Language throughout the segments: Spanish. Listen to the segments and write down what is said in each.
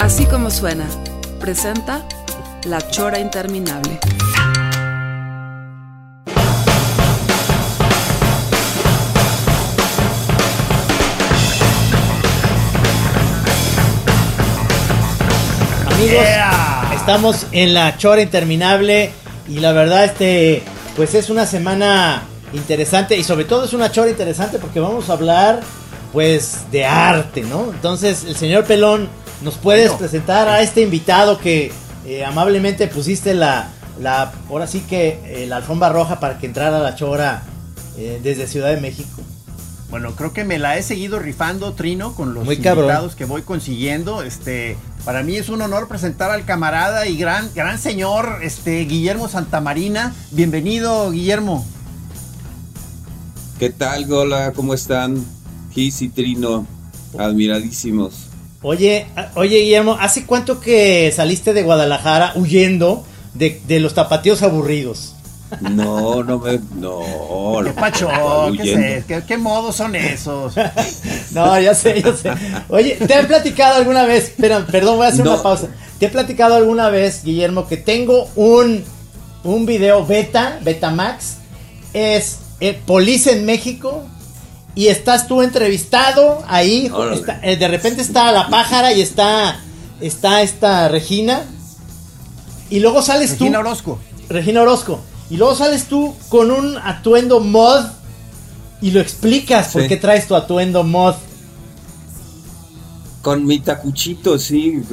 Así como suena, presenta La Chora Interminable. Amigos, estamos en la chora interminable y la verdad este pues es una semana interesante y sobre todo es una chora interesante porque vamos a hablar pues de arte, ¿no? Entonces, el señor Pelón, ¿nos puedes presentar a este invitado que eh, amablemente pusiste la, la, ahora sí que eh, la alfombra roja para que entrara a la chora eh, desde Ciudad de México? Bueno, creo que me la he seguido rifando, Trino, con los Muy cabrón. invitados que voy consiguiendo. Este, para mí es un honor presentar al camarada y gran, gran señor, este, Guillermo Santamarina. Bienvenido, Guillermo. ¿Qué tal, Gola? ¿Cómo están? Gis y Trino, admiradísimos. Oye, oye Guillermo, ¿hace cuánto que saliste de Guadalajara huyendo de, de los tapatíos aburridos? No, no me. No, ¿Qué no, pacho? ¿Qué, es? ¿Qué, qué modos son esos? No, ya sé, ya sé. Oye, ¿te han platicado alguna vez? Espera, perdón, voy a hacer No. una pausa. ¿Te he platicado alguna vez, Guillermo, que tengo un, un video beta, Betamax? Es eh, Police en México. Y estás tú entrevistado ahí. Está- eh, de repente está la pájara y está, está esta Regina. Y luego sales tú. Regina Orozco. Regina Orozco. Y luego sales tú con un atuendo mod y lo explicas por qué traes tu atuendo mod. Con mi tacuchito, sí.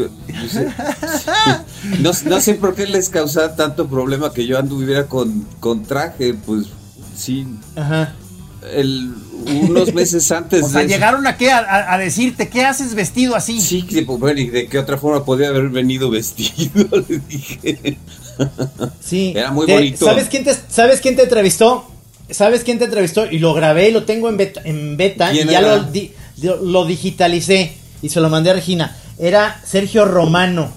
No, no sé por qué les causaba tanto problema que yo anduviera con, con traje, pues sí. Ajá. El, unos meses antes O sea, de. llegaron a, a- a decirte, ¿qué haces vestido así? Sí, pues, bueno, ¿y de qué otra forma podía haber venido vestido? Le dije. Sí. Era muy bonito. ¿sabes quién, te, ¿Sabes quién te entrevistó? ¿Sabes quién te entrevistó? Y lo grabé y lo tengo en beta, en beta y ¿Quién ya lo, di- lo- lo digitalicé y se lo mandé a Regina. Era Sergio Romano,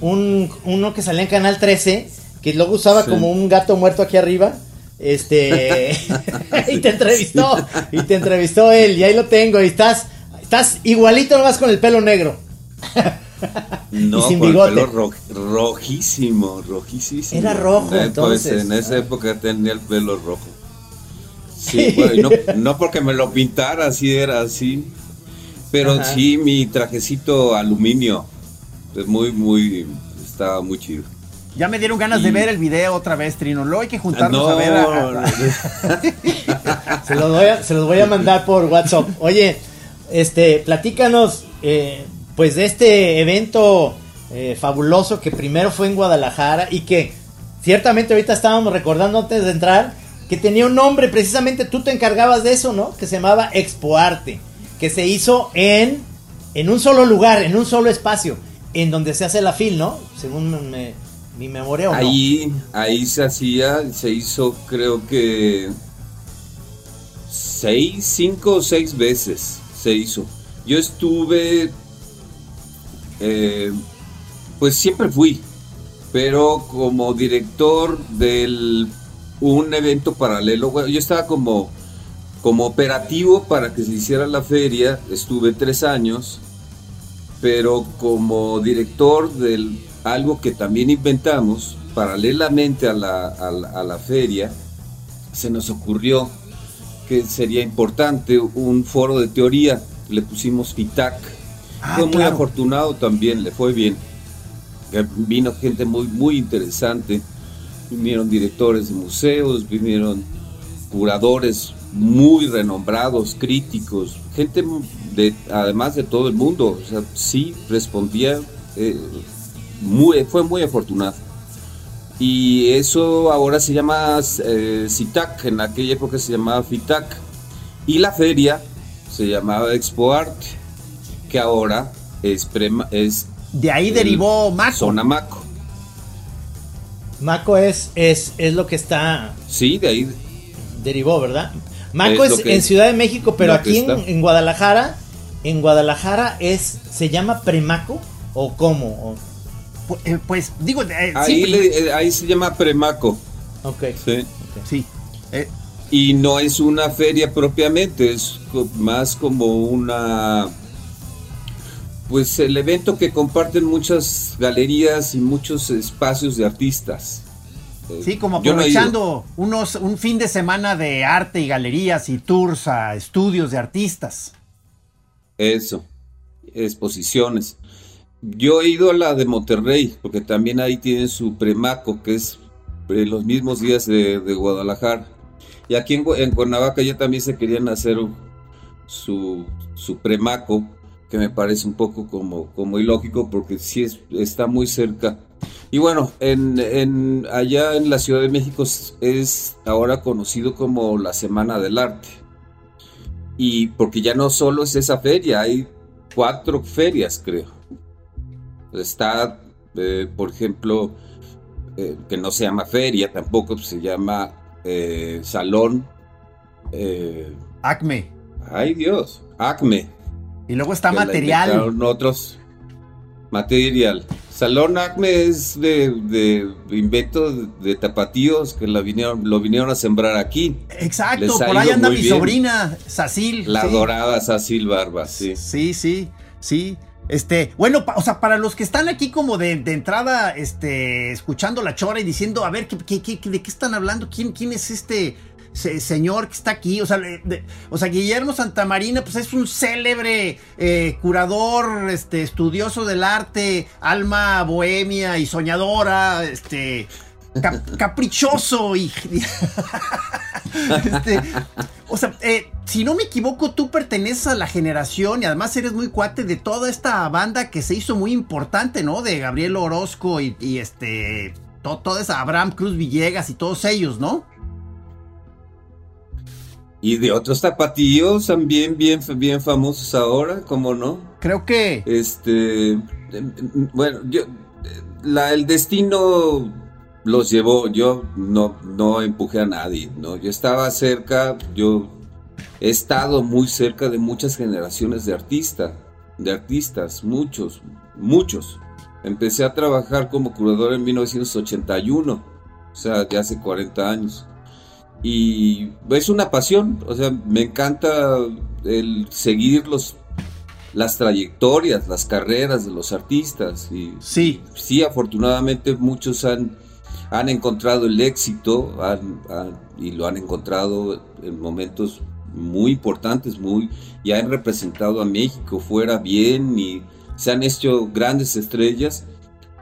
un, uno que salía en Canal 13, que luego usaba Sí. como un gato muerto aquí arriba. Este y te entrevistó, y te entrevistó él, y ahí lo tengo, y estás, estás igualito nomás con el pelo negro. No, y sin con bigote. el pelo ro- rojísimo, rojísimo. Era rojo, Eh, entonces. Pues en esa época tenía el pelo rojo. Sí, bueno, no, no porque me lo pintara, así era así. Pero Ajá. sí, mi trajecito aluminio. Es muy, muy. Estaba muy chido. Ya me dieron ganas de ver el video otra vez, Trino. Luego hay que juntarnos no, a ver. a- a- Se los voy a, se los voy a mandar por WhatsApp. Oye, este, platícanos, eh, pues de este evento eh, fabuloso que primero fue en Guadalajara y que ciertamente ahorita estábamos recordando antes de entrar que tenía un nombre, precisamente tú te encargabas de eso, ¿no? Que se llamaba Expo Arte, que se hizo en, en un solo lugar, en un solo espacio, en donde se hace la FIL, ¿no? Según me- mi memoria o no. Ahí, ahí se hacía, se hizo creo que seis, cinco o seis veces se hizo. Yo estuve, eh, pues siempre fui, pero como director del un evento paralelo, bueno, yo estaba como, como operativo para que se hiciera la feria, estuve tres años, pero como director del algo que también inventamos, paralelamente a la, a la- a la feria, se nos ocurrió que sería importante un foro de teoría, le pusimos FITAC, Ah, fue muy claro. afortunado también, le fue bien. Eh, Vino gente muy, muy interesante, vinieron directores de museos, vinieron curadores muy renombrados, críticos, gente de, además de todo el mundo, o sea, sí respondía, eh, muy, fue muy afortunado. Y eso ahora se llama eh, CITAC, en aquella época se llamaba FITAC. Y la feria se llamaba Expo Arte, que ahora es, es de ahí derivó Maco. Zona Maco. Maco es, es, es lo que está. Sí, de ahí. Derivó, ¿verdad? Maco es, en Ciudad de México, pero aquí en, Guadalajara, en Guadalajara es, ¿se llama Premaco o cómo? Eh, pues, digo, eh, eh, ahí, se llama Premaco. Ok. Sí. Sí. y no es una feria propiamente, es más como una pues el evento que comparten muchas galerías y muchos espacios de artistas. Sí, como aprovechando unos, un fin de semana de arte y galerías y tours a estudios de artistas. Eso, exposiciones. Yo he ido a la de Monterrey, porque también ahí tienen su premaco, que es eh, los mismos días de, Guadalajara. Y aquí en, en, Cuernavaca ya también se querían hacer su, su premaco, que me parece un poco como, como ilógico porque sí es, está muy cerca. Y bueno, en, allá en la Ciudad de México es ahora conocido como la Semana del Arte. Y porque ya no solo es esa feria, hay cuatro ferias creo. Está, eh, por ejemplo, eh, que no se llama feria, tampoco se llama eh, salón. Acme. Ay Dios, Acme y luego está material. Otros. Material. Salón Acme es de, de invento de, tapatíos que lo vinieron, lo vinieron a sembrar aquí. Exacto, por ahí anda mi sobrina, Sacil. La dorada Sacil Barba, sí. Sí, sí, sí. Este, bueno, o sea, para los que están aquí como de, entrada, este, escuchando la chora y diciendo, a ver, ¿qué, qué, de qué están hablando? ¿Quién, quién es este señor que está aquí. O sea, o sea, Guillermo Santamarina, pues es un célebre eh, curador, este, estudioso del arte, alma bohemia y soñadora, este. caprichoso y. Este, o sea, eh, si no me equivoco, tú perteneces a la generación y además eres muy cuate de toda esta banda que se hizo muy importante, ¿no? De Gabriel Orozco y, este. toda esa Abraham Cruz Villegas y todos ellos, ¿no? Y de otros tapatíos también bien, bien famosos ahora, ¿cómo no? Creo que... Este, bueno, yo, la, el destino los llevó, yo no, no empujé a nadie, ¿no? Yo estaba cerca, yo he estado muy cerca de muchas generaciones de artistas, de artistas, muchos, muchos. Empecé a trabajar como curador en 1981, o sea, de hace 40 años. Y es una pasión, o sea, me encanta el seguir los, las trayectorias, las carreras de los artistas. Y, sí. Sí, afortunadamente muchos han, han encontrado el éxito y lo han encontrado en momentos muy importantes, muy, y han representado a México fuera bien y se han hecho grandes estrellas,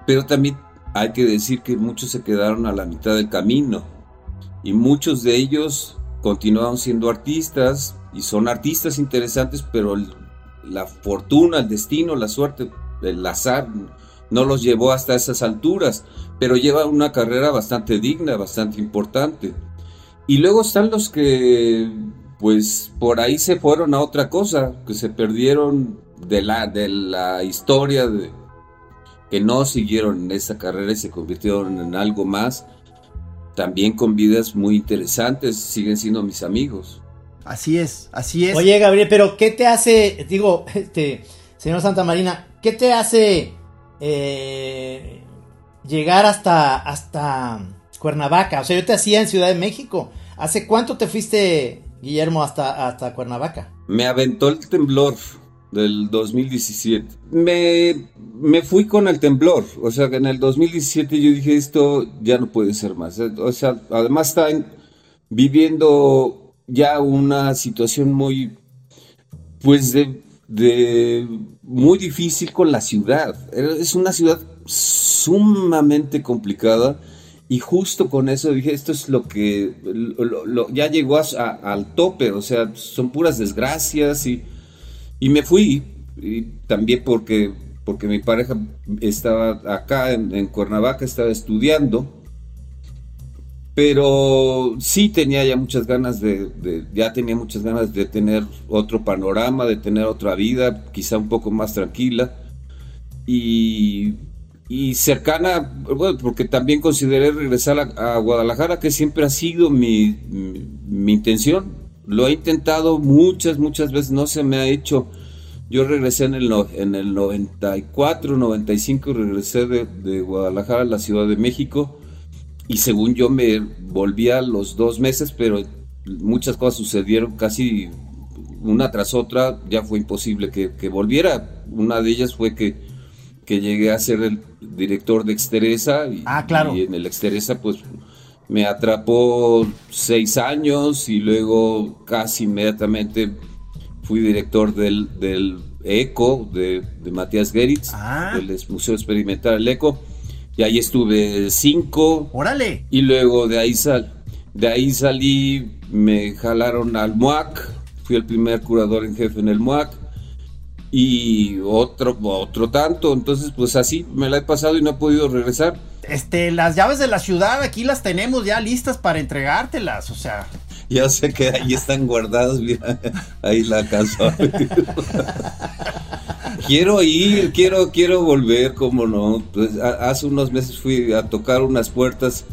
pero también hay que decir que muchos se quedaron a la mitad del camino y muchos de ellos continuaron siendo artistas y son artistas interesantes, pero la fortuna, el destino, la suerte, el azar no los llevó hasta esas alturas, pero llevan una carrera bastante digna, bastante importante. Y luego están los que, pues, por ahí se fueron a otra cosa, que se perdieron de la, de la historia, de, que no siguieron en esa carrera y se convirtieron en algo más también con vidas muy interesantes, siguen siendo mis amigos. Así es, así es. Oye, Gabriel, pero ¿qué te hace, digo, este, señor Santa Marina, qué te hace eh, llegar hasta, hasta Cuernavaca? O sea, yo te hacía en Ciudad de México. ¿Hace cuánto te fuiste, Guillermo, hasta, hasta Cuernavaca? Me aventó el temblor del 2017. Me, me fui con el temblor, o sea, que en el 2017 yo dije esto ya no puede ser más. O sea, además están viviendo ya una situación muy, pues de, de muy difícil con la ciudad. Es una ciudad sumamente complicada. Y justo con eso dije, esto es lo que ya llegó al tope, o sea, son puras desgracias y, y me fui, también porque, porque mi pareja estaba acá en, Cuernavaca, estaba estudiando. Pero sí tenía ya muchas ganas de, ya tenía muchas ganas de tener otro panorama, de tener otra vida, quizá un poco más tranquila. Y, cercana, bueno, porque también consideré regresar a, Guadalajara, que siempre ha sido mi, mi, intención. Lo he intentado muchas, muchas veces, no se me ha hecho. Yo regresé en el, en el 94, 95, regresé de, de Guadalajara a la Ciudad de México y según yo me volví a los dos meses, pero muchas cosas sucedieron casi una tras otra, ya fue imposible que, volviera. Una de ellas fue que, que, llegué a ser el director de Exteresa y, ah, claro. y en el Exteresa pues me atrapó seis años y luego casi inmediatamente fui director del, del ECO de, de Matías Geritz, ah. del Museo Experimental El ECO y ahí estuve cinco. Órale. Y luego de ahí, sal, de ahí salí, me jalaron al MUAC, fui el primer curador en jefe en el MUAC. Y otro, otro tanto, entonces pues así me la he pasado y no he podido regresar. Este, las llaves de la ciudad aquí las tenemos ya listas para entregártelas, o sea. Ya sé que ahí están guardadas, mira, ahí la casa. quiero ir, quiero, quiero volver, como no. Pues, hace unos meses fui a tocar unas puertas.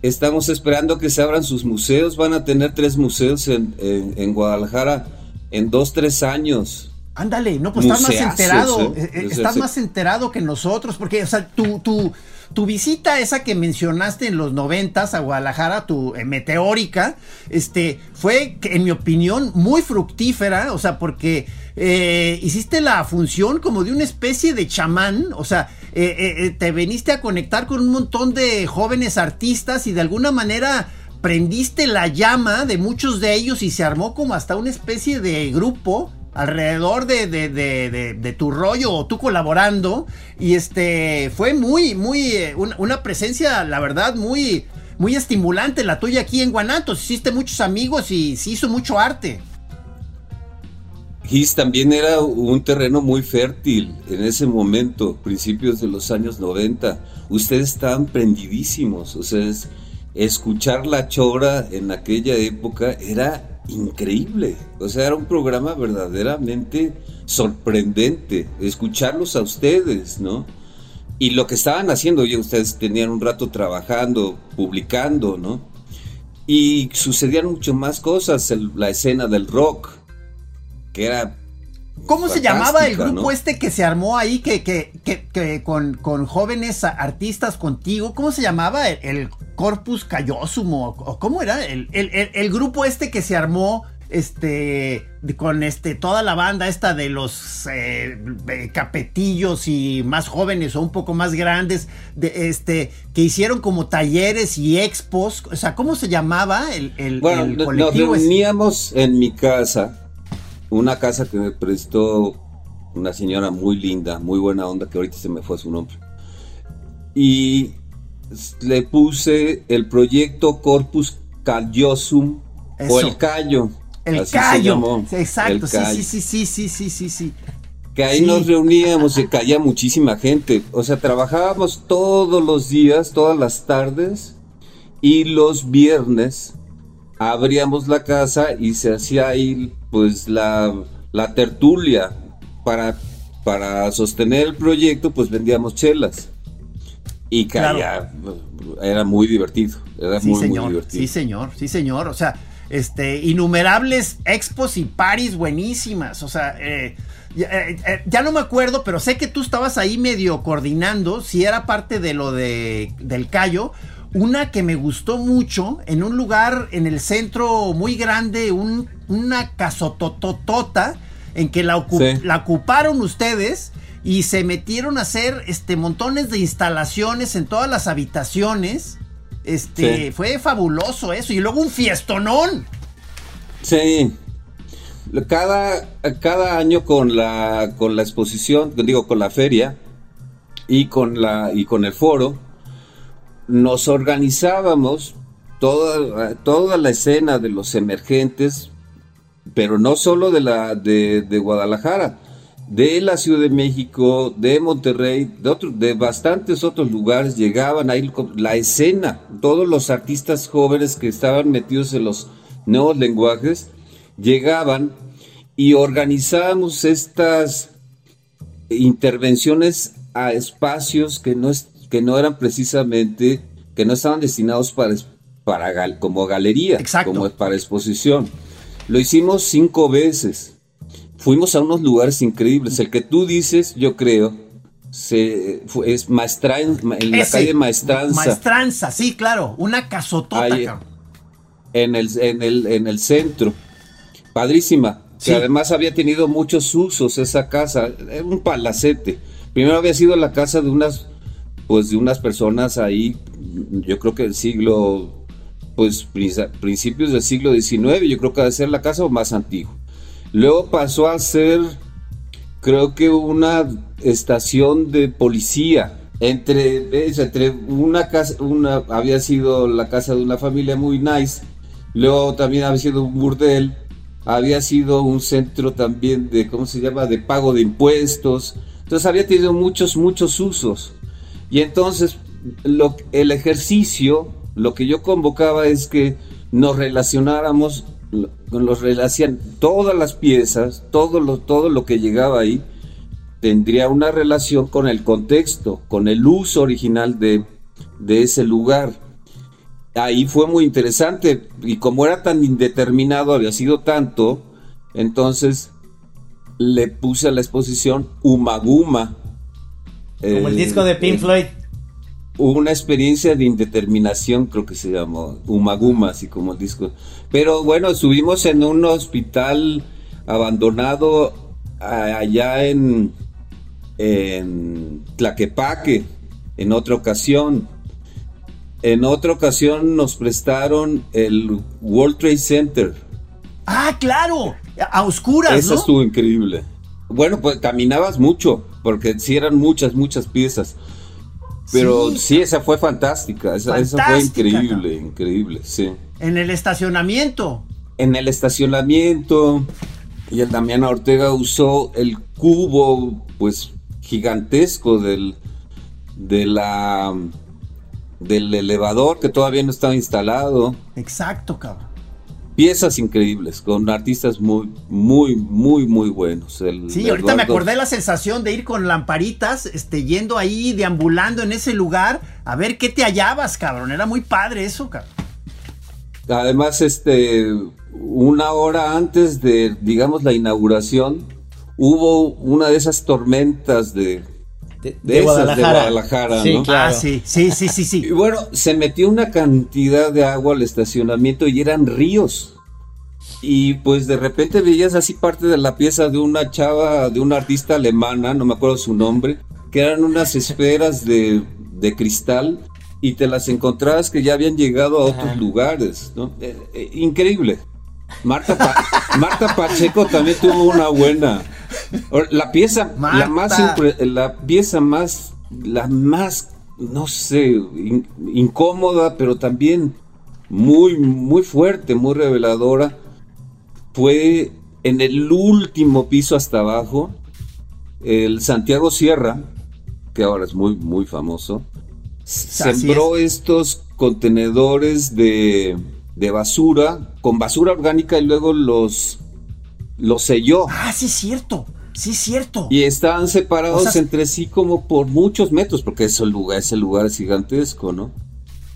Estamos esperando que se abran sus museos. Van a tener tres museos en, Guadalajara en dos, tres años. Ándale, no, pues estás más enterado. ¿eh? Eh, eh, estás más enterado que nosotros, porque, o sea, tú, tú, tu visita esa que mencionaste en los noventas a Guadalajara, tu eh, meteórica, este, fue, en mi opinión, muy fructífera, o sea, porque eh, hiciste la función como de una especie de chamán, o sea, eh, te veniste a conectar con un montón de jóvenes artistas y de alguna manera prendiste la llama de muchos de ellos y se armó como hasta una especie de grupo alrededor de, de, de, de, tu rollo o tú colaborando. Y este fue muy, muy, eh, una, presencia, la verdad, muy, muy estimulante la tuya aquí en Guanatos. Hiciste muchos amigos y se hizo mucho arte. Gis también era un terreno muy fértil en ese momento, principios de los años 90. Ustedes estaban prendidísimos, o sea, escuchar la chora en aquella época era increíble. O sea, era un programa verdaderamente sorprendente. Escucharlos a ustedes, ¿no? Y lo que estaban haciendo, oye, ustedes tenían un rato trabajando, publicando, ¿no? Y sucedían mucho más cosas. la escena del rock, que era ¿Cómo se llamaba el grupo este que se armó ahí que, que, que, con, con, jóvenes artistas contigo? ¿Cómo se llamaba? ¿El, Corpus Callosum? ¿O, cómo era? El, el, grupo este que se armó este con este toda la banda esta de los eh, capetillos y más jóvenes o un poco más grandes de este que hicieron como talleres y expos o sea cómo se llamaba el, el, bueno, nos reuníamos en mi casa una casa que me prestó una señora muy linda, muy buena onda, que ahorita se me fue su nombre. Y le puse el proyecto Corpus Callosum o el Callo. El Callo. Exacto, sí, sí, sí, sí, sí, sí, sí. Que ahí nos reuníamos y caía muchísima gente. O sea, trabajábamos todos los días, todas las tardes y los viernes abríamos la casa y se hacía ahí pues la, tertulia para, para sostener el proyecto pues vendíamos chelas y caía, era muy divertido era sí, muy, señor, divertido. Sí señor sí señor. O sea este innumerables expos y paris buenísimas. O sea eh, eh, eh, ya, no me acuerdo, pero sé que tú estabas ahí medio coordinando, si era parte de lo de, del callo, una que me gustó mucho en un lugar en el centro muy grande, una casototota en que la, la, ocuparon ustedes y se metieron a hacer este montones de instalaciones en todas las habitaciones. Este, fue fabuloso eso y luego un fiestonón. Sí. Cada, cada año con la con la exposición, digo con la feria y con la y con el foro nos organizábamos toda, toda la escena de los emergentes, pero no solo de, la, de, Guadalajara, de la Ciudad de México, de Monterrey, de, otros, de bastantes otros lugares llegaban ahí la escena, todos los artistas jóvenes que estaban metidos en los nuevos lenguajes, llegaban y organizábamos estas intervenciones a espacios que no, es, que no eran precisamente, que no estaban destinados para, para como galería, como para exposición. Lo hicimos cinco veces fuimos a unos lugares increíbles. El que tú dices, yo creo, se, es Maestra, en la calle Maestranza. Maestranza, sí, claro, una casotota. en, el, en, el, en el centro. Padrísima. Que además había tenido muchos usos esa casa. Era un palacete. Primero había sido la casa de unas, pues de unas personas ahí, yo creo que del siglo, pues principios del siglo XIX, yo creo que debe ser la casa más antigua. Luego pasó a ser, creo que una estación de policía. Entre, entre una casa, una, había sido la casa de una familia muy nice, luego también había sido un burdel, había sido un centro también de, ¿cómo se llama?, de pago de impuestos. Entonces había tenido muchos, muchos usos. Y entonces lo, el ejercicio, lo que yo convocaba es que nos relacionáramos los todas las piezas, todo lo, todo lo que llegaba ahí, tendría una relación con el contexto, con el uso original de, de ese lugar. Ahí fue muy interesante y como era tan indeterminado, había sido tanto, entonces le puse a la exposición Umaguma. Como el disco de Pink Floyd una experiencia de indeterminación, creo que se llamó, Umaguma, así como el disco. Pero bueno, estuvimos en un hospital abandonado allá en, en Tlaquepaque, en otra ocasión. En otra ocasión nos prestaron el World Trade Center. Ah, claro, a oscuras. Eso estuvo increíble. Bueno, pues caminabas mucho, porque sí eran muchas, muchas piezas. Pero sí, esa fue fantástica, esa, fue increíble, increíble, sí. En el estacionamiento. En el estacionamiento, y el Damián Ortega usó el cubo, pues, gigantesco del, de la, del elevador que todavía no estaba instalado. Exacto, cabrón piezas increíbles, con artistas muy, muy, muy, muy buenos. sí, ahorita me acordé la sensación de ir con lamparitas, este, yendo ahí, deambulando en ese lugar, a ver qué te hallabas, cabrón. Era muy padre eso, cabrón. Además, este, una hora antes de, digamos, la inauguración, hubo una de esas tormentas de de, Guadalajara. sí, Claro. Ah, sí, sí, sí, sí, sí. Y bueno, se metió una cantidad de agua al estacionamiento y eran ríos. Y pues de repente veías así parte de la pieza de una chava, de una artista alemana, no me acuerdo su nombre, que eran unas esferas de, cristal y te las encontrabas que ya habían llegado a otros lugares, ¿no? Eh, eh, increíble. Marta, Marta Pacheco también tuvo una buena. La pieza, la más, la pieza más, la más, no sé, incómoda, pero también muy, muy fuerte, muy reveladora, fue en el último piso hasta abajo, el Santiago Sierra, que ahora es muy, muy famoso, sembró estos contenedores de, de basura, con basura orgánica y luego los lo selló. Ah, sí, es cierto. Sí, es cierto. Y estaban separados entre sí como por muchos metros, porque ese lugar, ese lugar es gigantesco, ¿no?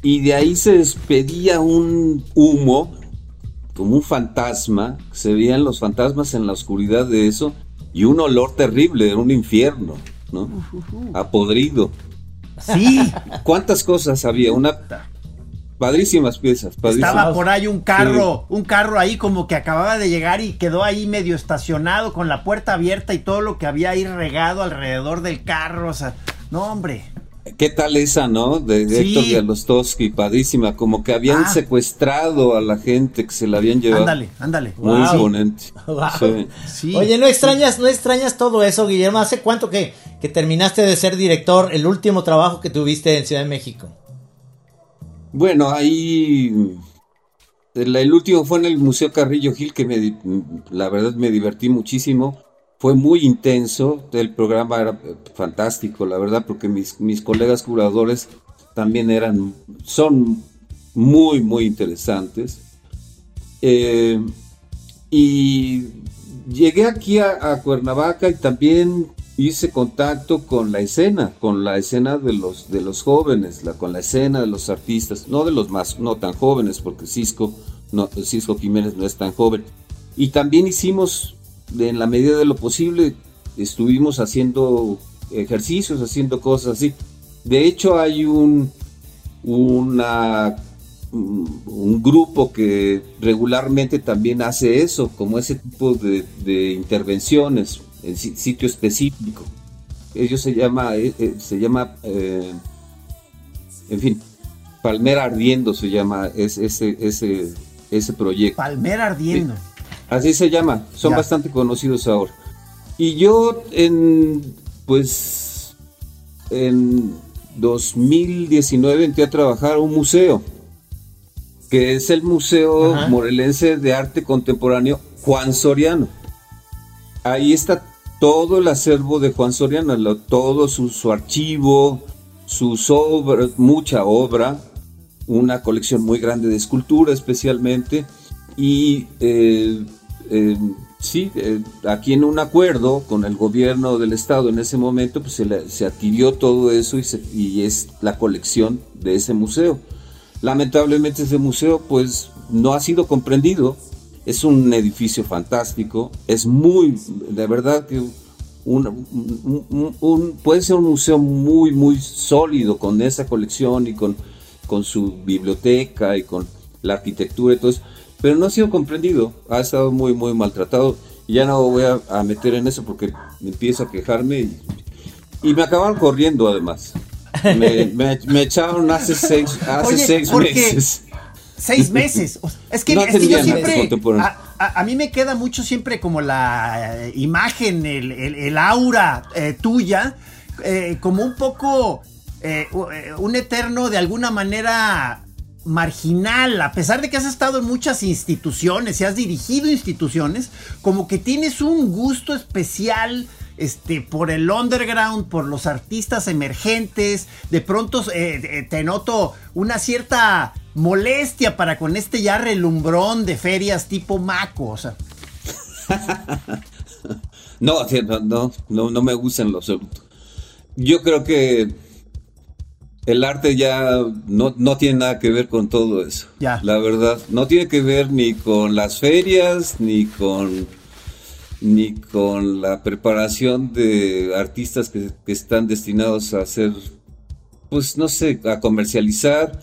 Y de ahí se despedía un humo, como un fantasma, se veían los fantasmas en la oscuridad de eso, y un olor terrible, de un infierno, ¿no? Apodrido. Sí. ¿Cuántas cosas había? Una Padrísimas piezas, padrísimas. Estaba por ahí un carro, un carro ahí como que acababa de llegar y quedó ahí medio estacionado con la puerta abierta y todo lo que había ahí regado alrededor del carro, o sea, no hombre. ¿Qué tal esa, no? De, Héctor Yalostowski, padrísima, como que habían ah. secuestrado a la gente que se la habían llevado. Ándale, ándale. Muy imponente. Oye, ¿no extrañas, no extrañas todo eso, Guillermo? ¿Hace cuánto que, que terminaste de ser director, el último trabajo que tuviste en Ciudad de México? Bueno, ahí el, último fue en el Museo Carrillo Gil, que me, la verdad me divertí muchísimo. fue muy intenso, el programa era fantástico, la verdad, porque mis, mis colegas curadores también eran, son muy, muy interesantes. Eh, y llegué aquí a, Cuernavaca y también hice contacto con la escena, con la escena de los, de los jóvenes, con la escena de los artistas, no de los más, no tan jóvenes, porque Cisco, no, Cisco Jiménez no es tan joven. Y también hicimos en la medida de lo posible, estuvimos haciendo ejercicios, haciendo cosas así. De hecho, hay un, una, un grupo que regularmente también hace eso, como ese tipo de, intervenciones en sitio específico. Ellos se llama, eh, eh, se llama, eh, en fin, Palmera Ardiendo se llama ese, ese, ese proyecto. Palmera Ardiendo. Así se llama, son bastante conocidos ahora. Y yo en, pues, en 2019 entré a trabajar a un museo, que es el Museo Morelense de Arte Contemporáneo Juan Soriano. Ahí está todo el acervo de Juan Soriano, todo su, archivo, sus obras, mucha obra, una colección muy grande de escultura especialmente, y eh, eh, sí, eh, aquí en un acuerdo con el gobierno del estado en ese momento, pues se, adquirió todo eso y, es la colección de ese museo. Lamentablemente ese museo pues no ha sido comprendido. Es un edificio fantástico, es muy, de verdad que un, puede ser un museo muy, muy sólido con esa colección y con, con su biblioteca y con la arquitectura y todo eso pero no ha sido comprendido, ha estado muy, muy maltratado. Y ya no voy a, meter en eso porque me empiezo a quejarme y, me acabaron corriendo además. Me, echaron hace seis, hace seis meses. Seis meses. Es que, yo siempre. A, mí me queda mucho siempre como la eh, imagen, el, aura eh, tuya, eh, como un poco un eterno de alguna manera marginal, a pesar de que has estado en muchas instituciones y has dirigido instituciones, como que tienes un gusto especial este, por el underground, por los artistas emergentes, de pronto eh, eh, te noto una cierta molestia para con este ya relumbrón de ferias tipo Maco, o sea. no, no, no, no me gustan los Yo creo que el arte ya no, no, tiene nada que ver con todo eso. Ya. La verdad, no tiene que ver ni con las ferias, ni con ni con la preparación de artistas que, están destinados a hacer, pues no sé, a comercializar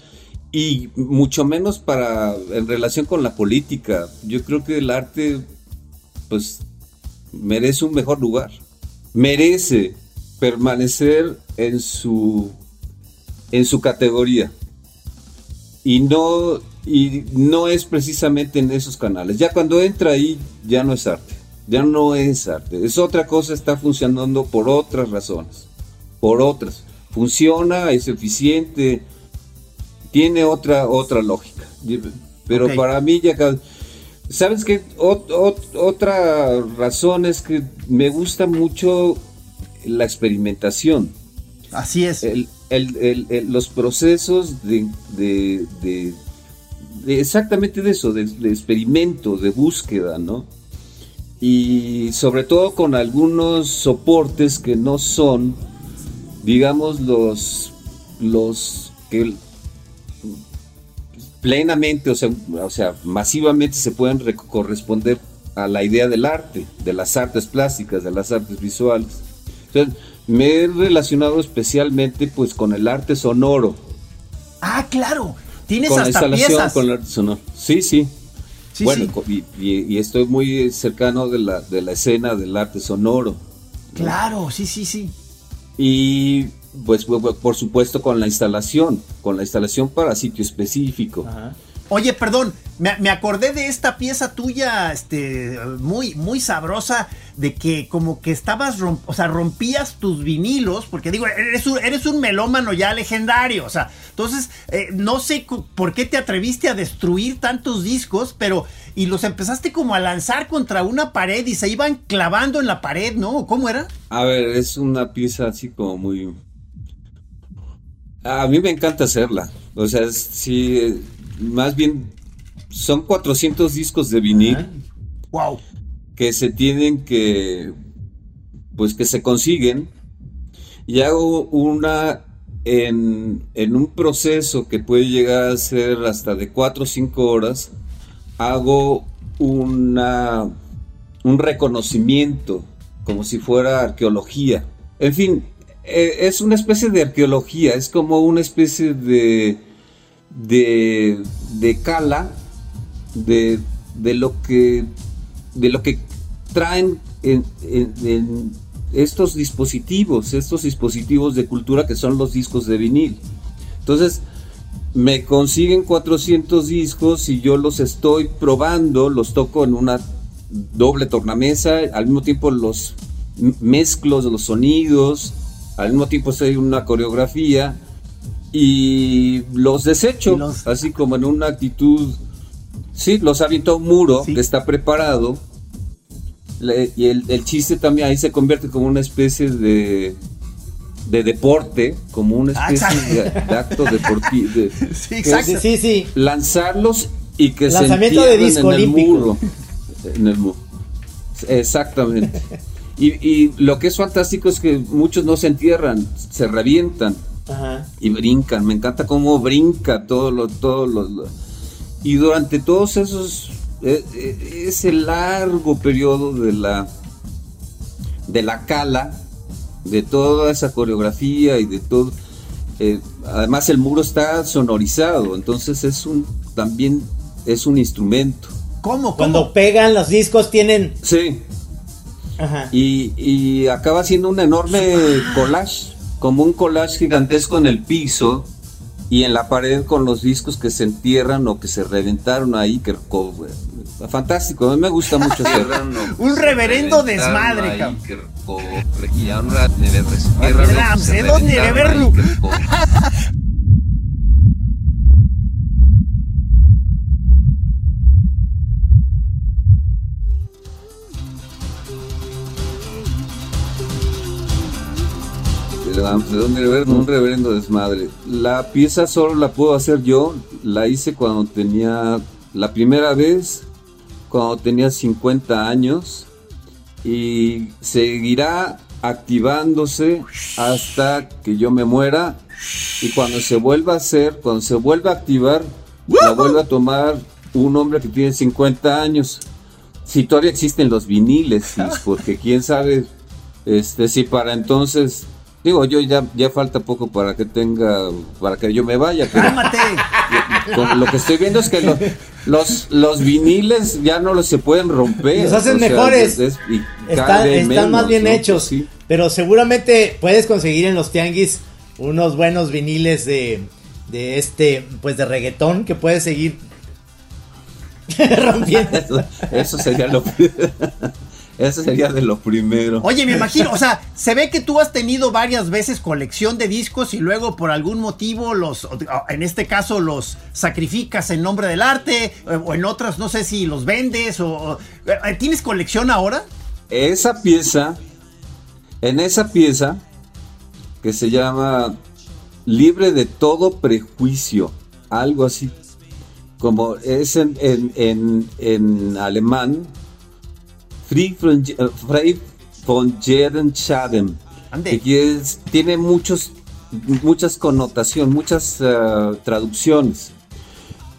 y mucho menos para en relación con la política. Yo creo que el arte, pues, merece un mejor lugar, merece permanecer en su en su categoría. Y no, y no es precisamente en esos canales. Ya cuando entra ahí, ya no es arte. Ya no es arte. Es otra cosa, está funcionando por otras razones. Por otras. Funciona, es eficiente, tiene otra, otra lógica. Pero para mí ya... ¿Sabes qué? otra razón es que me gusta mucho la experimentación. Así es los procesos de, exactamente de eso, de, experimento, de búsqueda, ¿no? Y sobre todo con algunos soportes que no son, digamos, los, los que plenamente, o sea, o sea, masivamente se pueden corresponder a la idea del arte, de las artes plásticas, de las artes visuales. Entonces, me he relacionado especialmente pues con el arte sonoro. Ah, claro. Tienes con hasta la instalación con el arte sonoro. Sí, sí. Bueno, Y, estoy muy cercano de la, de la escena del arte sonoro. Claro, sí, sí, sí. Y pues por supuesto con la instalación, con la instalación para sitio específico. Ajá. Oye, perdón, me, acordé de esta pieza tuya, este, muy, muy sabrosa, de que como que estabas, o sea, rompías tus vinilos, porque digo, eres un, eres un melómano ya legendario, o sea, entonces, eh, no sé por qué te atreviste a destruir tantos discos, pero, y los empezaste como a lanzar contra una pared y se iban clavando en la pared, ¿no? ¿Cómo era? A ver, es una pieza así como muy... A mí me encanta hacerla, o sea, sí, más bien son 400 discos de vinil. Wow. Que se tienen que, pues que se consiguen. Y hago una en, en un proceso que puede llegar a ser hasta de 4 o 5 horas. Hago una, un reconocimiento, como si fuera arqueología. En fin, e, es una especie de arqueología, es como una especie de, de, de cala de, lo que de lo que traen en, estos dispositivos, estos dispositivos de cultura que son los discos de vinil. Entonces, me consiguen 400 discos y yo los estoy probando, los toco en una doble tornamesa, al mismo tiempo los mezclo los sonidos, al mismo tiempo estoy una coreografía y los desecho, así como en una actitud Sí, los avienta un muro que está preparado. y el, chiste también ahí se convierte como una especie de, de deporte, como una ah, especie de, acto deportivo. sí, exacto. sí, sí. Lanzarlos y que Lanzamiento se de disco en el muro. En el muro. Exactamente. Y, y, lo que es fantástico es que muchos no se entierran, se revientan y brincan. Me encanta cómo brinca todo lo, todo lo y durante todos esos, e, e, ese largo periodo de la, de la cala, de toda esa coreografía y de todo, eh, además el muro está sonorizado, entonces es un, también es un instrumento. ¿Cómo? Cuando pegan los discos tienen... Sí. Ajá. Y, y acaba siendo un enorme collage, como un collage gigantesco en el piso y en la pared con los discos que se entierran o que se reventaron ahí, que fantástico, a mí me gusta mucho Un reverendo desmadre, de un reverendo, desmadre. La pieza solo la puedo hacer yo, la hice cuando tenía la primera vez, cuando tenía 50 años. Y seguirá activándose hasta que yo me muera. Y cuando se vuelva a hacer, cuando se vuelva a activar, la vuelva a tomar un hombre que tiene 50 años. Si todavía existen los viniles, porque quién sabe este, si para entonces Digo, yo ya, ya falta poco para que tenga, para que yo me vaya. Pero lo que estoy viendo es que los, los viniles ya no los se pueden romper. Los hacen mejores. están, más bien hechos. Pero seguramente puedes conseguir en los tianguis unos buenos viniles de, de este, pues de reggaetón que puedes seguir rompiendo. Eso, eso sería lo Eso sería de lo primero. Oye, me imagino, o sea, se ve que tú has tenido varias veces colección de discos y luego por algún motivo los, en este caso los sacrificas en nombre del arte eh, o en otras no sé si los vendes o... Eh, ¿Tienes colección ahora? Esa pieza, en esa pieza que se llama Libre de todo prejuicio, algo así, como es en, en, en alemán, Free von, Frei von Schaden, que tiene muchos, muchas connotaciones, muchas uh, traducciones.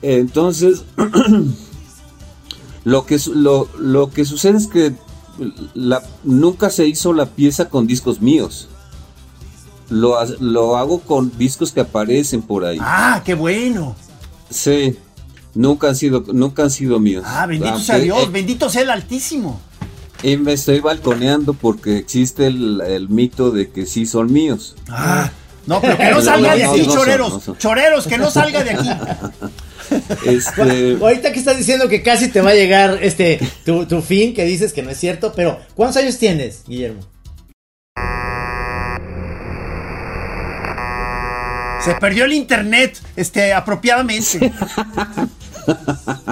Entonces, lo, que, lo, lo, que sucede es que la, nunca se hizo la pieza con discos míos. Lo, lo hago con discos que aparecen por ahí. Ah, qué bueno. Sí, nunca han sido, nunca han sido míos. Ah, bendito sea Dios, eh, bendito sea el Altísimo. Y me estoy balconeando porque existe el, mito de que sí son míos. Ah, no, pero que no salga de aquí, choreros. Choreros, que no salga de aquí. Este, Ahorita que estás diciendo que casi te va a llegar este tu, tu fin, que dices que no es cierto, pero ¿cuántos años tienes, Guillermo? Se perdió el internet, este, apropiadamente.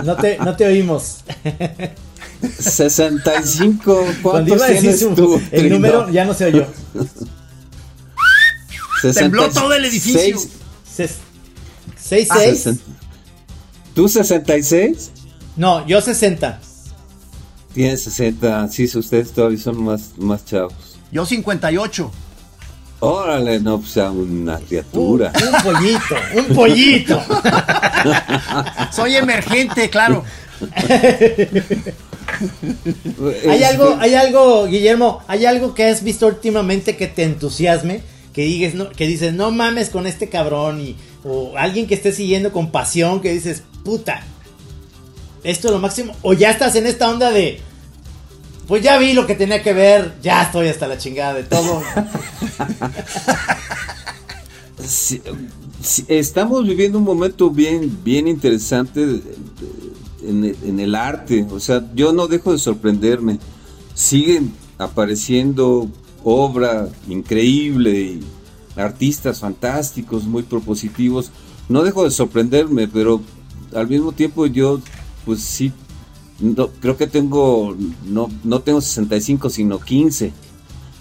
No te, no te oímos. 65. Cuando iba ¿Cuántos a decir tienes su- tú? el Trino? número, ya no se oyó. Tembló todo el edificio. Seis- Ses- ¿Seis, ah, seis? sesen- ¿Tú 66? No, yo 60. Tienes 60. Sí, ustedes todavía son más, más chavos. Yo 58. Órale, no, pues sea una Un, criatura. un pollito, un pollito. Soy emergente, claro. ¿Hay Este, algo, hay algo, Guillermo, hay algo que has visto últimamente que te entusiasme? Que digas, no, que dices, no mames con este cabrón y, o alguien que esté siguiendo con pasión que dices, puta, esto es lo máximo. O ya estás en esta onda de, pues ya vi lo que tenía que ver, ya estoy hasta la chingada de todo. Sí, sí, estamos viviendo un momento bien, bien interesante en, el- en el arte. O sea, yo no dejo de sorprenderme. Siguen apareciendo obra increíble y artistas fantásticos, muy propositivos. No dejo de sorprenderme, pero al mismo tiempo yo, pues sí, no, creo que tengo, no, no tengo 65, sino 15.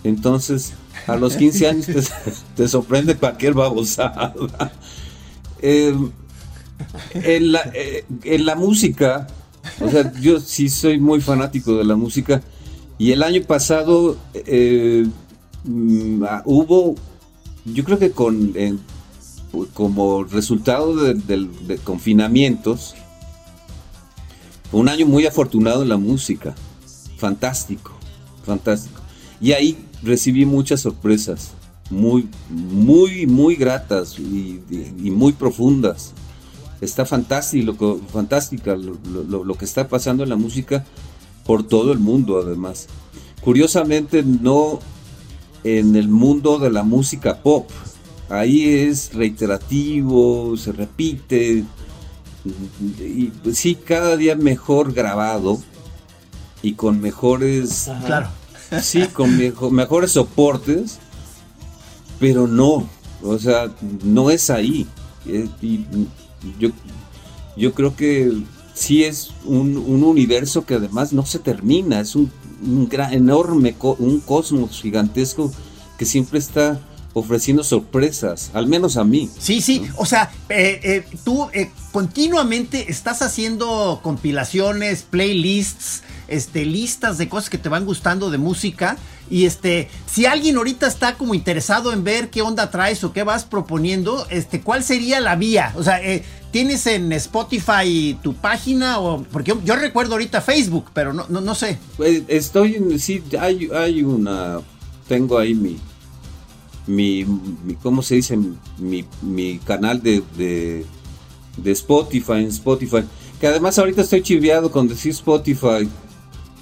Entonces, a los 15 años te, te sorprende cualquier babosada. Eh, en, la, eh, en la música, o sea, yo sí soy muy fanático de la música. Y el año pasado eh, mm, hubo, yo creo que con en- como resultado de, confinamientos, fue un año muy afortunado en la música. Fantástico, fantástico. Y ahí recibí muchas sorpresas, muy, muy, muy gratas y muy profundas. Está fantástico, fantástica lo, lo- lo que está pasando en la música por todo el mundo, además. Curiosamente, no en el mundo de la música pop. Ahí es reiterativo, se repite. Y sí, cada día mejor grabado y con mejores. Claro. Sí, con mejo- mejores soportes, pero no, o sea, no es ahí. Y yo, yo creo que sí es un, un universo que además no se termina, es un, un gran, enorme, co- un cosmos gigantesco que siempre está ofreciendo sorpresas, al menos a mí. Sí, sí, o sea, eh, eh, tú eh, continuamente estás haciendo compilaciones, playlists, este, listas de cosas que te van gustando de música. Y este, si alguien ahorita está como interesado en ver qué onda traes o qué vas proponiendo, este, ¿cuál sería la vía? O sea, eh, ¿tienes en Spotify tu página? O, porque yo, recuerdo ahorita Facebook, pero no, no, sé. Estoy en, sí, hay, hay una, tengo ahí mi, mi, mi- ¿cómo se dice? Mi, mi canal de, de, de Spotify, en Spotify, que además ahorita estoy chiviado con decir Spotify,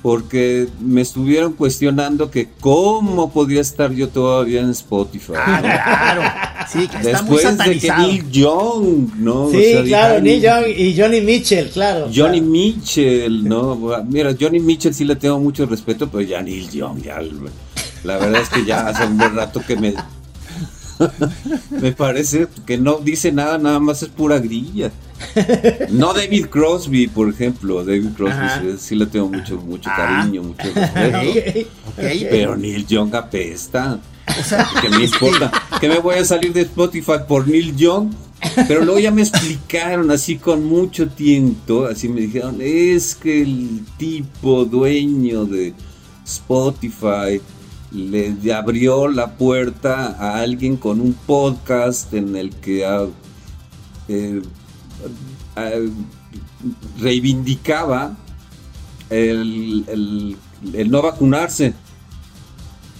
porque me estuvieron cuestionando que cómo podía estar yo todavía en Spotify. Ah, claro. Sí, que está muy Después de que. Neil Young, ¿no? O Sí, sea, claro, Neil Young y Johnny Mitchell, claro. Johnny claro. Mitchell, ¿no? Mira, Johnny Mitchell sí le tengo mucho respeto, pero ya Neil Young, ya. La verdad es que ya hace un buen rato que me. me parece que no dice nada, nada más es pura grilla. No David Crosby, por ejemplo. David Crosby sí, sí le tengo mucho, mucho Ah. cariño, mucho respeto. Pero Neil Young apesta. ¿Qué me importa? Que me voy a salir de Spotify por Neil Young. Pero luego ya me explicaron así con mucho tiento. Así me dijeron, es que el tipo dueño de Spotify le abrió la puerta a alguien con un podcast en el que ah, eh, ah, reivindicaba el, el- el no vacunarse.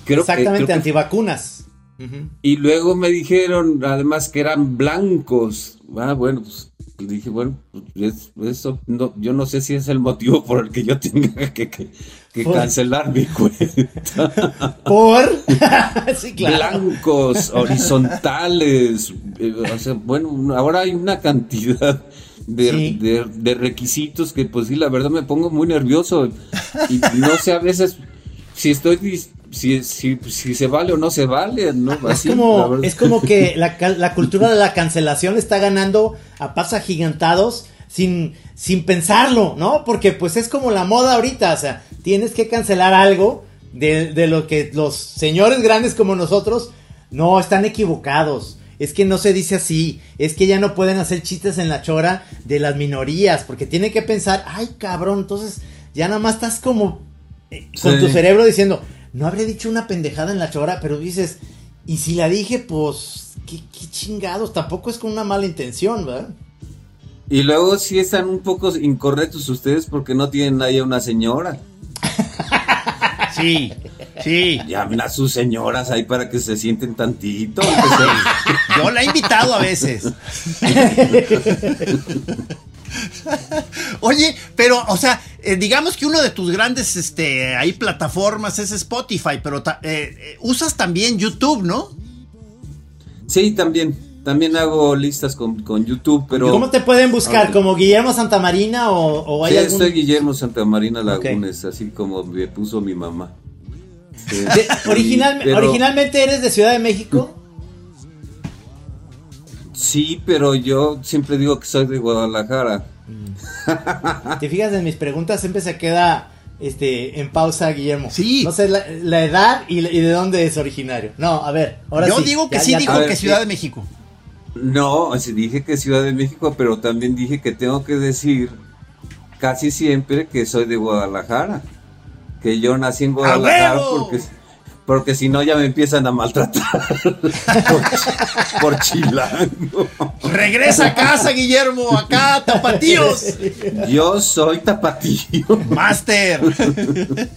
Creo que- Exactamente, creo que- antivacunas. Y luego me dijeron además que eran blancos. Ah, bueno, pues dije, bueno, pues, es- eso no, yo no sé si es el motivo por el que yo tenga que, que- cancelar mi cuenta. Por. sí, claro. Blancos, horizontales. eh, o sea, bueno, ahora hay una cantidad de, Sí. de- de requisitos que pues sí, la verdad me pongo muy nervioso. Y no sé a veces si estoy si, si, si se vale o no se vale, ¿no? Es Así, la como, es como que la, la cultura de la cancelación está ganando a pasos agigantados sin, sin pensarlo, ¿no? Porque pues es como la moda ahorita, o sea, tienes que cancelar algo de, de lo que los señores grandes como nosotros no están equivocados. Es que no se dice así, es que ya no pueden hacer chistes en la chora de las minorías, porque tienen que pensar, ay cabrón, entonces ya nada más estás como eh, con Sí. tu cerebro diciendo, no habré dicho una pendejada en la chora, pero dices, y si la dije, pues, qué, qué chingados, tampoco es con una mala intención, ¿verdad? Y luego sí están un poco incorrectos ustedes porque no tienen ahí a una señora. Sí, sí. Llamen a sus señoras ahí para que se sienten tantito. sea. Yo la he invitado a veces. Oye, pero, o sea, eh, digamos que uno de tus grandes, este, ahí plataformas es Spotify, pero ta- eh, eh, usas también YouTube, ¿no? Sí, también. También hago listas con, con YouTube, pero... ¿Cómo te pueden buscar? ¿Como Guillermo Santamarina o, o hay Sí, algún... soy Guillermo Santamarina Lagunes, así como me puso mi mamá. Sí. de- original- Pero- ¿Originalmente eres de Ciudad de México? Sí, pero yo siempre digo que soy de Guadalajara. Te fijas en mis preguntas, siempre se queda este, en pausa Guillermo. Sí. No sé la, la edad y, y de dónde es originario. No, a ver, ahora Yo sí. digo que Ya- sí, ya- dijo ver, que sí. Ciudad de México. No, sí, dije que Ciudad de México, pero también dije que tengo que decir casi siempre que soy de Guadalajara. Que yo nací en Guadalajara porque, porque si no ya me empiezan a maltratar por, por chilango. Regresa a casa, Guillermo, acá, tapatíos. Yo soy tapatío. Master.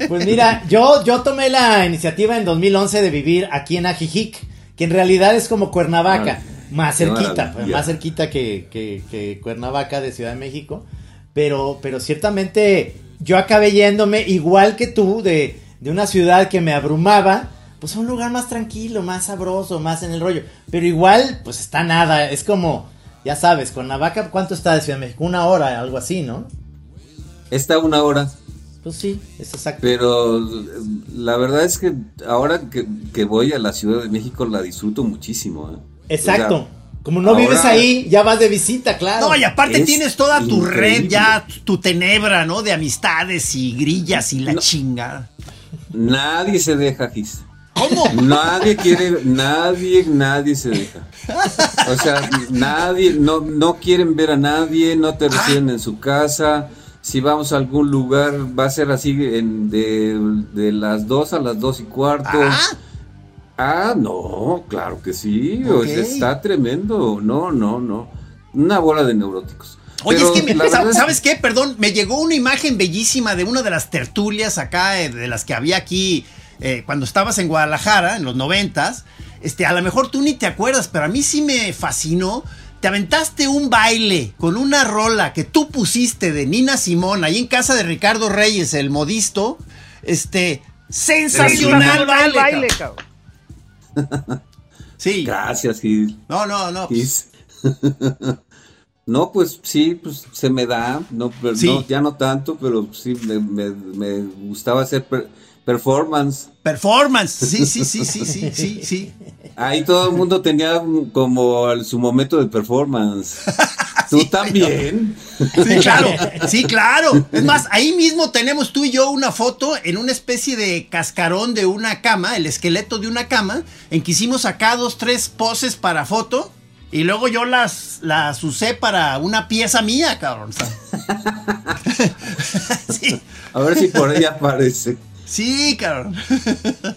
Pues mira, yo, yo tomé la iniciativa en 2011 de vivir aquí en Ajijic, que en realidad es como Cuernavaca, más cerquita, pues, más cerquita que, que- que Cuernavaca de Ciudad de México. Pero, pero ciertamente yo acabé yéndome igual que tú de, de una ciudad que me abrumaba, pues a un lugar más tranquilo, más sabroso, más en el rollo. Pero igual, pues está nada, es como, ya sabes, Cuernavaca, ¿cuánto está de Ciudad de México? Una hora, algo así, ¿no? Está una hora. Pues sí, es exacto. Pero la verdad es que ahora que, que voy a la Ciudad de México la disfruto muchísimo. ¿eh? Exacto. O sea, Como no ahora- vives ahí, ya vas de visita, claro. No, y aparte Es tienes toda tu red ya, tu tenebra, ¿no? De amistades y grillas y la No. chingada. Nadie se deja, Gis. ¿Cómo? Nadie quiere, nadie, nadie se deja. O sea, nadie, no, no quieren ver a nadie, no te reciben en su casa. Si vamos a algún lugar, va a ser así en, de, de las 2 a las 2 y cuarto. Ah, Ah, no, claro que sí. o sea, Ok. está tremendo. No, no, no. Una bola de neuróticos. Oye, Pero es que, me- ¿sabes qué? Perdón, me llegó una imagen bellísima de una de las tertulias acá, eh, de las que había aquí eh, cuando estabas en Guadalajara, en los noventas. Este, a lo mejor tú ni te acuerdas, pero a mí sí me fascinó. Te aventaste un baile con una rola que tú pusiste de Nina Simón ahí en casa de Ricardo Reyes, el modisto. Este, sensacional baile. baile, cabrón. cabrón. Sí. Gracias, Gil. No, no, no. pues. No, pues sí, pues se me da, no, pero Sí. no, ya no tanto, pero sí me, me- me gustaba hacer per- performance. Performance. Sí, sí, sí, sí, sí, sí, sí. Ahí todo el mundo tenía como su momento de performance. Tú también. Sí, claro, sí, claro. Es más, ahí mismo tenemos tú y yo una foto en una especie de cascarón de una cama, el esqueleto de una cama, en que hicimos acá dos, tres poses para foto. Y luego yo las, las usé para una pieza mía, cabrón. sí, A ver si por ahí aparece. sí, cabrón.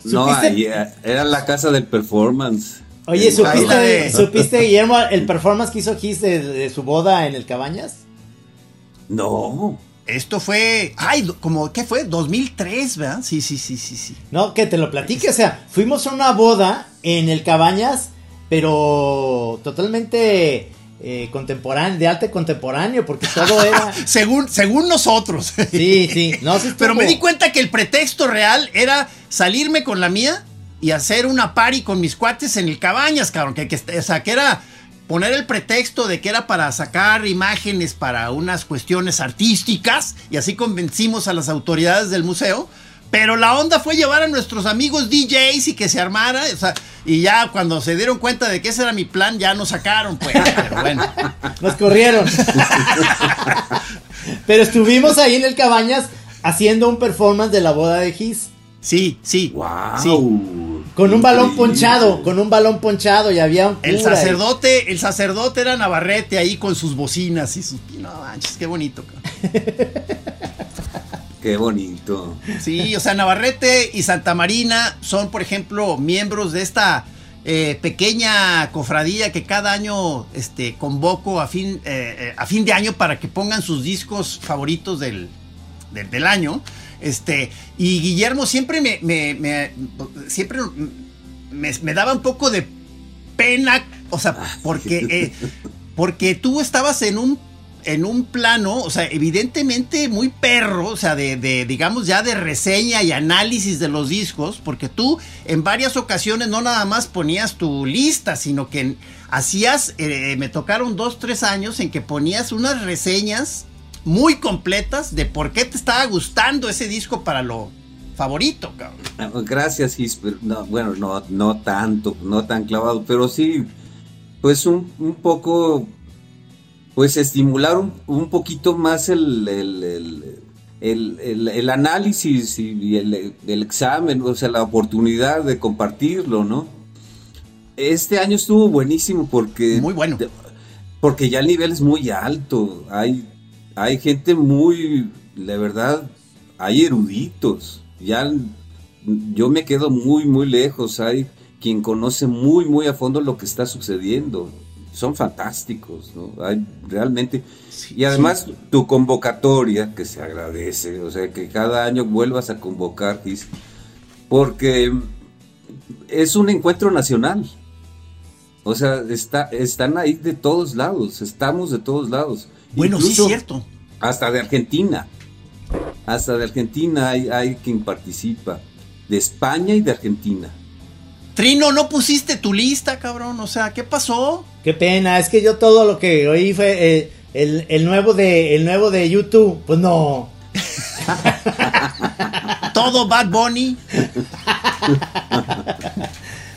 No, ahí eh, era la casa del performance. Oye, de- ¿supiste, ¿supiste, Guillermo, el performance que hizo Kiss de, de su boda en el Cabañas? No. Esto fue, ay, como, ¿qué fue? 2003, ¿verdad? Sí, sí, sí, sí, sí. No, que te lo platique, o sea, fuimos a una boda en el Cabañas, pero totalmente eh, contemporáneo, de arte contemporáneo, porque todo era... Según, según nosotros. Sí, sí, no, sí Pero me di cuenta que el pretexto real era salirme con la mía y hacer una party con mis cuates en el cabañas, cabrón. Que, que, o sea, que era poner el pretexto de que era para sacar imágenes para unas cuestiones artísticas y así convencimos a las autoridades del museo. Pero la onda fue llevar a nuestros amigos DJs y que se armara. O sea, y ya cuando se dieron cuenta de que ese era mi plan, ya nos sacaron, pues. Pero bueno. Nos corrieron. pero estuvimos ahí en el Cabañas haciendo un performance de la boda de Gis. Sí, sí. Wow. Sí. Con un balón ponchado, con un balón ponchado y había un El ahí. sacerdote, el sacerdote era Navarrete ahí con sus bocinas y sus. No manches, qué bonito. Qué bonito. Sí, o sea, Navarrete y Santa Marina son, por ejemplo, miembros de esta eh, pequeña cofradía que cada año este, convoco a fin, eh, eh, a fin de año para que pongan sus discos favoritos del, del, del año. Este, y Guillermo siempre me, me- me- siempre me, me daba un poco de pena, o sea, porque, eh, porque tú estabas en un en un plano, o sea, evidentemente muy perro, o sea, de, de, digamos ya de reseña y análisis de los discos, porque tú en varias ocasiones no nada más ponías tu lista, sino que hacías, eh, me tocaron dos, tres años en que ponías unas reseñas muy completas de por qué te estaba gustando ese disco para lo favorito, cabrón. Ah, Gracias, Gis, pero no, bueno, no, no tanto, no tan clavado, pero sí, pues un poco, pues estimular un, un poquito más el, el, el- el- el- el análisis y, el, el examen, o sea, la oportunidad de compartirlo, ¿no? Este año estuvo buenísimo porque... Muy bueno. porque ya el nivel es muy alto, hay, hay gente muy, la verdad, hay eruditos, ya yo me quedo muy, muy lejos. Hay quien conoce muy, muy a fondo lo que está sucediendo. Son fantásticos, ¿no? Hay realmente. y además, tu convocatoria, que se agradece, o sea, que cada año vuelvas a convocar, porque es un encuentro nacional. O sea, está, están ahí de todos lados, estamos de todos lados. Bueno, sí es cierto. Hasta de Argentina. Hasta de Argentina hay, hay quien participa. De España y de Argentina. Trino, no pusiste tu lista, cabrón. O sea, ¿qué pasó? Qué pena, es que yo todo lo que oí fue eh, el, el nuevo de el nuevo de YouTube. Pues no. Todo Bad Bunny.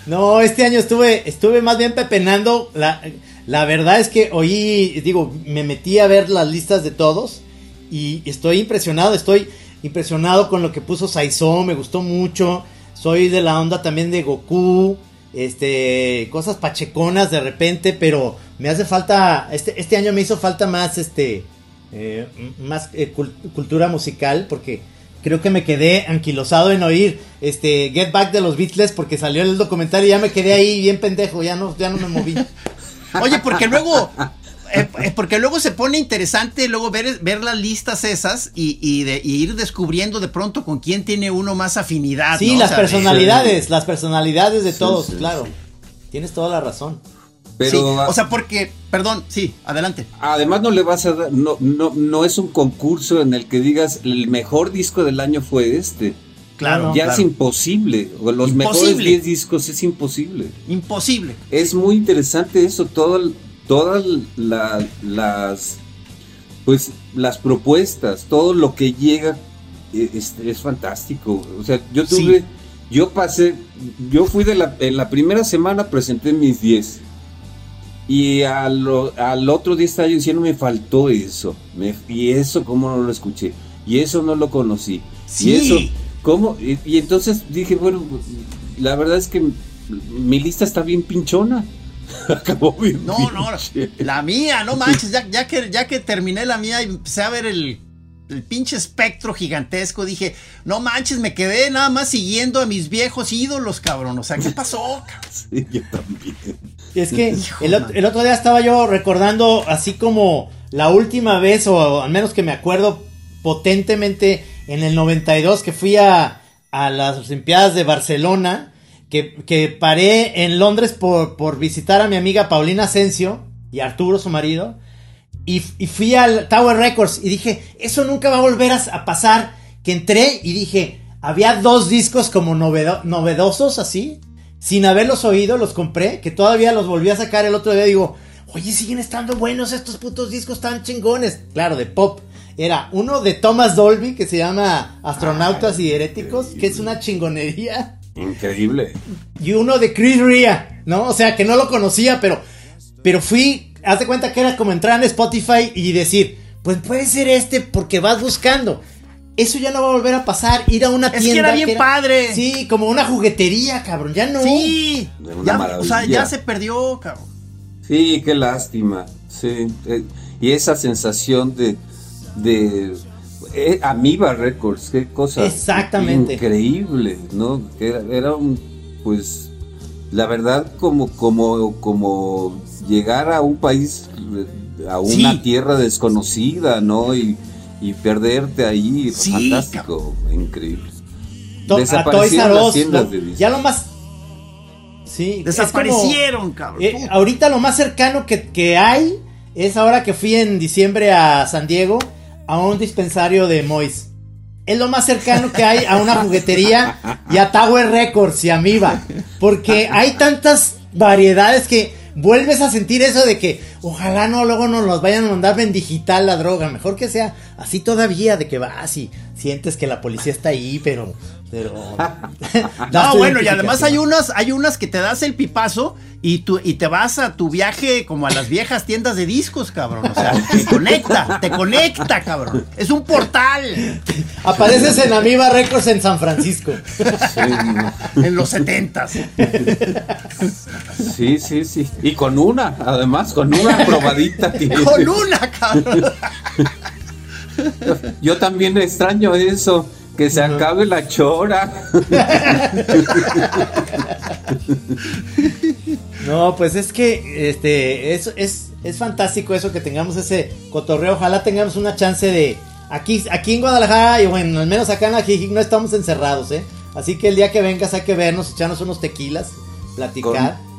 No, este año estuve, estuve más bien pepenando. La, la verdad es que oí, digo, me metí a ver las listas de todos y estoy impresionado, estoy impresionado con lo que puso Saizó, me gustó mucho. Soy de la onda también de Goku, este, cosas pacheconas de repente, pero me hace falta, este, este año me hizo falta más, este, eh, más eh, cul- cultura musical porque creo que me quedé anquilosado en oír este Get Back de los Beatles porque salió el documental y ya me quedé ahí bien pendejo, ya no, ya no me moví. Oye, porque luego. Eh, eh, porque luego se pone interesante luego ver, ver las listas esas y, y de, y ir descubriendo de pronto con quién tiene uno más afinidad. Sí, ¿no? O las de- personalidades, las personalidades de Sí, todos, sí, claro. sí. Tienes toda la razón. Pero o sea, porque, perdón, sí, adelante. además no le vas a dar, no, no, no es un concurso en el que digas el mejor disco del año fue este. Claro, ya claro. es imposible. O Los mejores Imposible. 10 discos es imposible. Imposible. Es muy interesante eso, todo el- todas la- las pues las propuestas, todo lo que llega eh, es, es fantástico. O sea, yo Sí. tuve, yo pasé, yo fui de la, en la primera semana presenté mis 10. Y al, al otro día estaba yo diciendo, me faltó eso. Me, y eso, ¿cómo no lo escuché? Y eso no lo conocí. Sí. Y eso, ¿cómo? Y, y entonces dije, bueno, la verdad es que mi lista está bien pinchona. Acabó bien. No, no, la mía, no manches, ya, ya que, ya que terminé la mía y empecé a ver el, el pinche espectro gigantesco, dije, no manches, me quedé nada más siguiendo a mis viejos ídolos, cabrón. O sea, ¿qué pasó? Sí, yo también. Es que Hijo, el, el otro día estaba yo recordando así como la última vez, o al menos que me acuerdo potentemente, en el 92 que fui a, a las Olimpiadas de Barcelona, que, que paré en Londres por, por visitar a mi amiga Paulina Asensio y Arturo, su marido, y, y fui al Tower Records y dije, eso nunca va a volver a, a pasar, que entré y dije, había dos discos como novedo- novedosos así, sin haberlos oído, los compré, que todavía los volví a sacar el otro día, digo, oye, siguen estando buenos estos putos discos tan chingones. Claro, de pop. Era uno de Thomas Dolby que se llama Astronautas y Heréticos, que es una chingonería. Increíble. Y uno de Chris Ria, ¿no? O sea, que no lo conocía, pero, pero fui, haz de cuenta que era como entrar en Spotify y decir, pues puede ser este porque vas buscando. Eso ya no va a volver a pasar, ir a una Es tienda. que era bien padre. Sí, como una juguetería, cabrón, ya no. Sí, ya, o maravilla. sea, ya se perdió, cabrón. Sí, qué lástima. Sí. eh, y esa sensación de. de eh, Amiba Records, qué cosa. Exactamente. Increíble, ¿no? Era, era un. Pues. La verdad, como, como, como llegar a un país, a una Sí. tierra desconocida, ¿no? Y, y perderte ahí, Sí, fantástico, increíble. To- Desaparecieron las Us, tiendas lo- de discos. ya lo más. Sí, como- Desaparecieron, cabrón. Eh, ahorita lo más cercano que, que hay es ahora que fui en diciembre a San Diego a un dispensario de Mois. Es lo más cercano que hay a una juguetería y a Tower Records y a Miva. Porque hay tantas variedades que vuelves a sentir eso de que ojalá no luego nos los vayan a mandar en digital la droga. Mejor que sea así todavía de que vas y sientes que la policía está ahí, pero... pero No, bueno, y además hay unas, hay unas que te das el pipazo y, tú, y te vas a tu viaje como a las viejas tiendas de discos, cabrón. O sea, te conecta, te conecta, cabrón. Es un portal Apareces en Amiba Records en San Francisco. en los setentas. Sí, sí, sí. Y con una, además, con una probadita. que- Con una, cabrón. Yo también extraño eso, que se acabe la chora. No, pues es que este es, es, es fantástico eso que tengamos ese cotorreo. Ojalá tengamos una chance de. Aquí, aquí en Guadalajara, y bueno, al menos acá en Ajijic no estamos encerrados, ¿eh? Así que el día que vengas hay que vernos, echarnos unos tequilas, platicar. con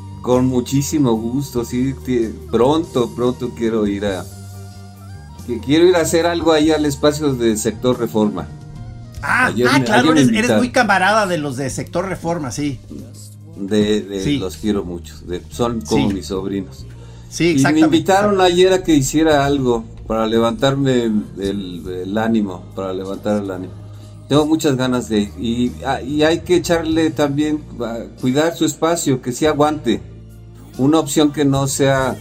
muchísimo gusto, sí. Pronto, pronto quiero ir a. que Quiero ir a hacer algo ahí al espacio de sector reforma. Ah, Ayer ah, claro, eres, eres muy camarada de los de sector reforma, sí. De, de- Sí. Los quiero mucho. de- son como Sí. mis sobrinos. Sí, Y me exactamente. invitaron ayer a que hiciera algo para levantarme el, el ánimo, para levantar el ánimo. Tengo muchas ganas de ir. Y, ah, y hay que echarle también, a cuidar su espacio, que se aguante. Una opción que no sea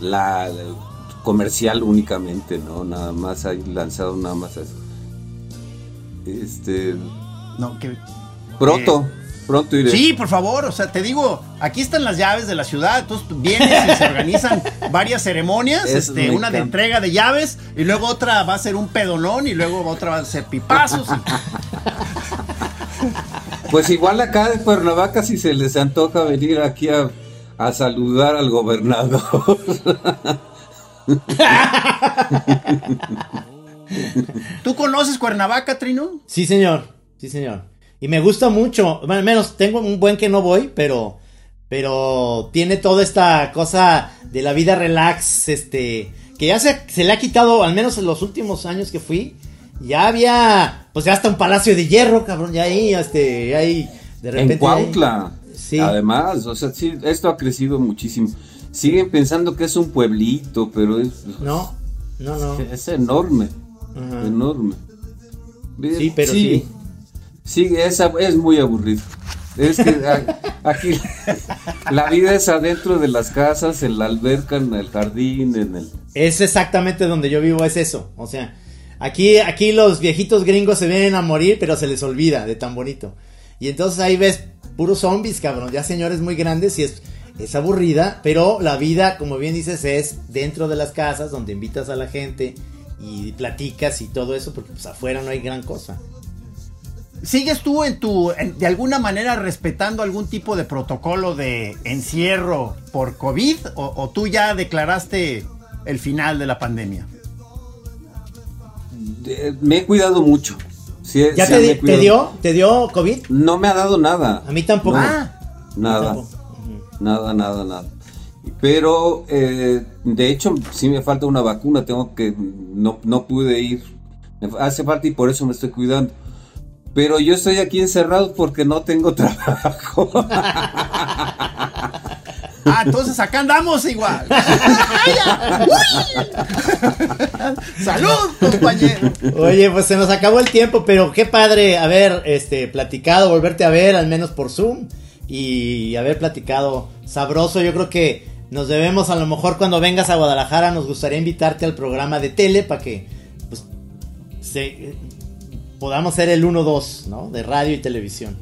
la, la comercial únicamente, ¿no? Nada más hay lanzado nada más eso. Este, No, que- pronto, pronto iré. Sí, por favor, o sea, te digo, aquí están las llaves de la ciudad, entonces tú vienes y se organizan varias ceremonias, este, una de entrega de llaves, y luego otra va a ser un pedonón, y luego otra va a ser pipazos. y- Pues igual acá de Cuernavaca si se les antoja venir aquí a, a saludar al gobernador. ¿Tú conoces Cuernavaca, Trino? Sí, señor. Sí, señor. Y me gusta mucho. Bueno, al menos tengo un buen que no voy, pero. Pero tiene toda esta cosa de la vida relax, este. Que ya se, se le ha quitado, al menos en los últimos años que fui. Ya había. Pues ya hasta un palacio de hierro, cabrón. Ya ahí, este. ya ahí. De repente. en Cuautla. Sí. Además, o sea, sí, esto ha crecido muchísimo. Siguen pensando que es un pueblito, pero es, No, no, no. es enorme, Ajá. enorme. Sí, pero sí. Sí, es, ab- es muy aburrido. Es que aquí la vida es adentro de las casas, en la alberca, en el jardín, en el... Es exactamente donde yo vivo, es eso. O sea, aquí, aquí los viejitos gringos se vienen a morir, pero se les olvida de tan bonito. Y entonces ahí ves puros zombies, cabrón. Ya señores muy grandes y es, es aburrida, pero la vida, como bien dices, es dentro de las casas donde invitas a la gente y platicas y todo eso, porque pues afuera no hay gran cosa. ¿Sigues tú en tu, en- de alguna manera respetando algún tipo de protocolo de encierro por COVID o, o tú ya declaraste el final de la pandemia? de- me he cuidado mucho. Sí, ¿Ya sí te, dio? ¿Te dio COVID? No me ha dado nada. A mí tampoco. No, Ah, nada. Tampoco. Nada, nada, nada. Pero, eh, de hecho, sí me falta una vacuna, tengo que, no, no pude ir. Me hace falta y por eso me estoy cuidando. Pero yo estoy aquí encerrado porque no tengo trabajo. Ah, entonces acá andamos igual. ¡Salud, compañero! Oye, pues se nos acabó el tiempo, pero qué padre haber este, platicado, volverte a ver, al menos por Zoom, y haber platicado sabroso. Yo creo que nos debemos, a lo mejor cuando vengas a Guadalajara, nos gustaría invitarte al programa de tele para que pues, se, podamos ser el 1-2, ¿no? De radio y televisión.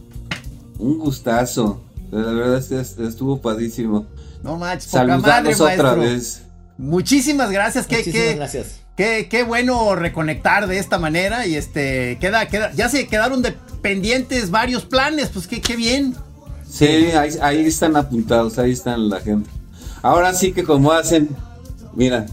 Un gustazo. La verdad es que estuvo padísimo. No manches, poca madre, otra vez. Muchísimas gracias. Qué, Muchísimas qué, gracias. Qué, qué, bueno reconectar de esta manera y este queda, queda, ya se quedaron de pendientes varios planes, pues qué, qué bien. Sí, ahí, ahí están apuntados, ahí están la gente. Ahora sí que como hacen, mira.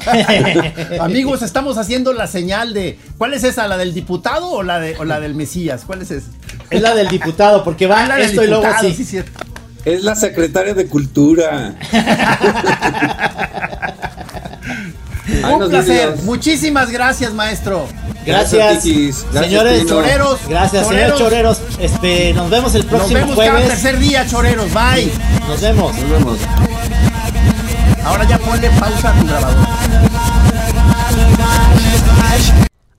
Amigos, estamos haciendo la señal de. ¿Cuál es esa? ¿La del diputado o la de o la del Mesías? ¿Cuál es esa? Es la del diputado, porque va la esto y luego así. sí, cierto. Es la secretaria de Cultura. Ay, Un nos placer. vemos. Muchísimas gracias, maestro. Gracias. Gracias, señores Tino. Choreros. Gracias, señores choreros. Este, nos vemos el Nos próximo vemos cada jueves. tercer día, choreros. Bye. Nos vemos. Nos vemos. Ahora ya ponle pausa a tu grabador.